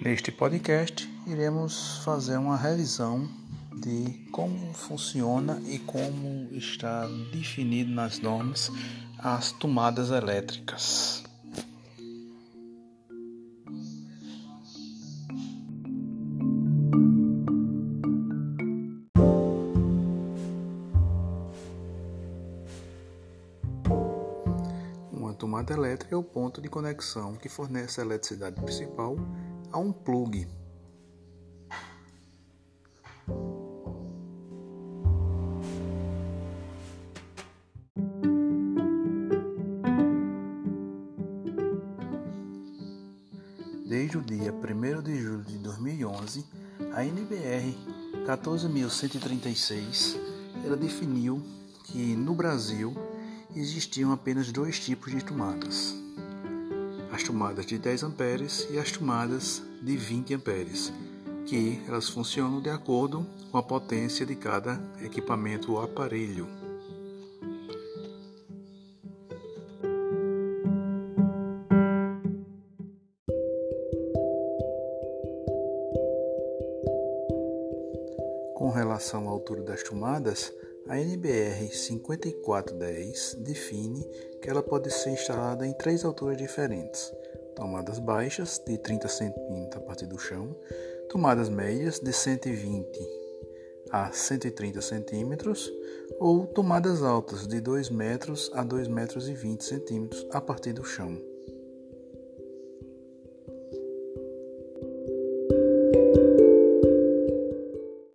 Neste podcast, iremos fazer uma revisão de como funciona e como está definido nas normas as tomadas elétricas. Tomada elétrica é o ponto de conexão que fornece a eletricidade principal a um plug. Desde o dia 1 de julho de 2011, a NBR 14136 ela definiu que no Brasil existiam apenas dois tipos de tomadas as tomadas de 10 amperes e as tomadas de 20 amperes, que elas funcionam de acordo com a potência de cada equipamento ou aparelho. Com relação à altura das tomadas, a NBR 5410 define que ela pode ser instalada em três alturas diferentes: tomadas baixas, de 30 cm a partir do chão, tomadas médias, de 120 a 130 cm, ou tomadas altas, de 2 metros a 2 metros e 20 cm a partir do chão.